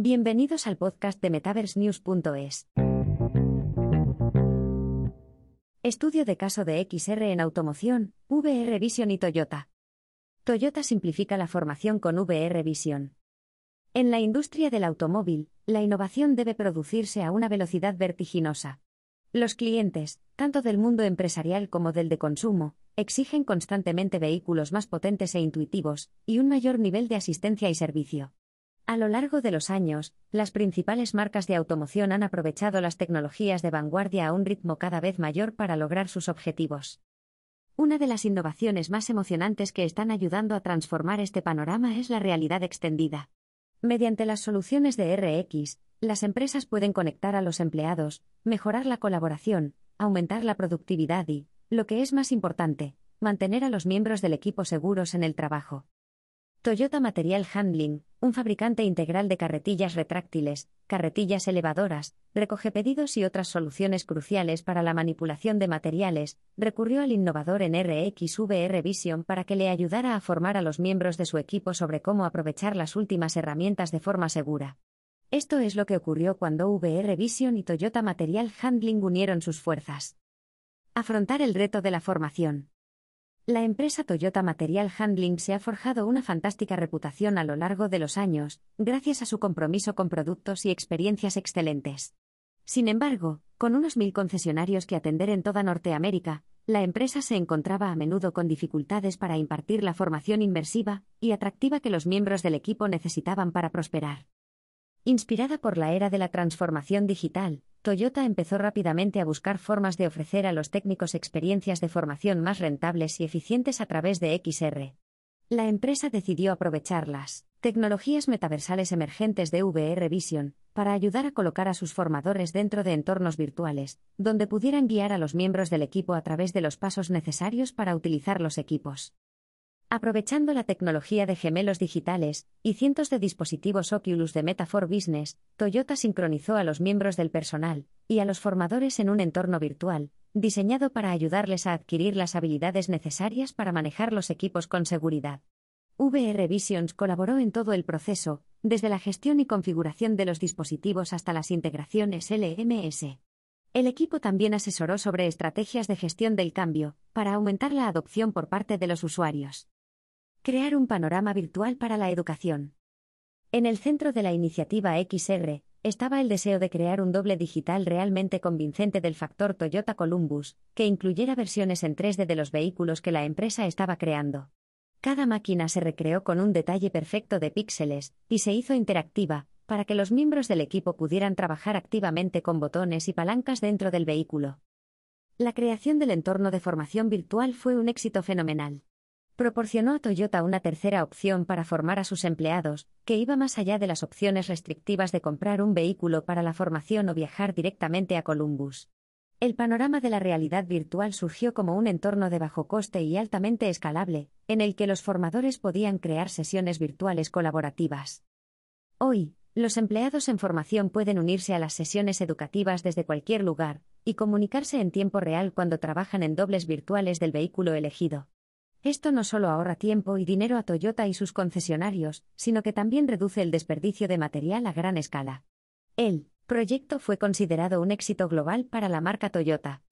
Bienvenidos al podcast de MetaverseNews.es. Estudio de caso de XR en automoción, VR Vision y Toyota. Toyota simplifica la formación con VR Vision. En la industria del automóvil, la innovación debe producirse a una velocidad vertiginosa. Los clientes, tanto del mundo empresarial como del de consumo, exigen constantemente vehículos más potentes e intuitivos, y un mayor nivel de asistencia y servicio. A lo largo de los años, las principales marcas de automoción han aprovechado las tecnologías de vanguardia a un ritmo cada vez mayor para lograr sus objetivos. Una de las innovaciones más emocionantes que están ayudando a transformar este panorama es la realidad extendida. Mediante las soluciones de RX, las empresas pueden conectar a los empleados, mejorar la colaboración, aumentar la productividad y, lo que es más importante, mantener a los miembros del equipo seguros en el trabajo. Toyota Material Handling, un fabricante integral de carretillas retráctiles, carretillas elevadoras, recoge pedidos y otras soluciones cruciales para la manipulación de materiales, recurrió al innovador en RX VR Vision para que le ayudara a formar a los miembros de su equipo sobre cómo aprovechar las últimas herramientas de forma segura. Esto es lo que ocurrió cuando VR Vision y Toyota Material Handling unieron sus fuerzas. Afrontar el reto de la formación. La empresa Toyota Material Handling se ha forjado una fantástica reputación a lo largo de los años, gracias a su compromiso con productos y experiencias excelentes. Sin embargo, con unos mil concesionarios que atender en toda Norteamérica, la empresa se encontraba a menudo con dificultades para impartir la formación inmersiva y atractiva que los miembros del equipo necesitaban para prosperar. Inspirada por la era de la transformación digital, Toyota empezó rápidamente a buscar formas de ofrecer a los técnicos experiencias de formación más rentables y eficientes a través de XR. La empresa decidió aprovechar las tecnologías metaversales emergentes de VR Vision para ayudar a colocar a sus formadores dentro de entornos virtuales, donde pudieran guiar a los miembros del equipo a través de los pasos necesarios para utilizar los equipos. Aprovechando la tecnología de gemelos digitales y cientos de dispositivos Oculus de Metafor Business, Toyota sincronizó a los miembros del personal y a los formadores en un entorno virtual, diseñado para ayudarles a adquirir las habilidades necesarias para manejar los equipos con seguridad. VR Visions colaboró en todo el proceso, desde la gestión y configuración de los dispositivos hasta las integraciones LMS. El equipo también asesoró sobre estrategias de gestión del cambio, para aumentar la adopción por parte de los usuarios. Crear un panorama virtual para la educación. En el centro de la iniciativa XR, estaba el deseo de crear un doble digital realmente convincente del factor Toyota Columbus, que incluyera versiones en 3D de los vehículos que la empresa estaba creando. Cada máquina se recreó con un detalle perfecto de píxeles, y se hizo interactiva, para que los miembros del equipo pudieran trabajar activamente con botones y palancas dentro del vehículo. La creación del entorno de formación virtual fue un éxito fenomenal proporcionó a Toyota una tercera opción para formar a sus empleados, que iba más allá de las opciones restrictivas de comprar un vehículo para la formación o viajar directamente a Columbus. El panorama de la realidad virtual surgió como un entorno de bajo coste y altamente escalable, en el que los formadores podían crear sesiones virtuales colaborativas. Hoy, los empleados en formación pueden unirse a las sesiones educativas desde cualquier lugar, y comunicarse en tiempo real cuando trabajan en dobles virtuales del vehículo elegido. Esto no solo ahorra tiempo y dinero a Toyota y sus concesionarios, sino que también reduce el desperdicio de material a gran escala. El proyecto fue considerado un éxito global para la marca Toyota.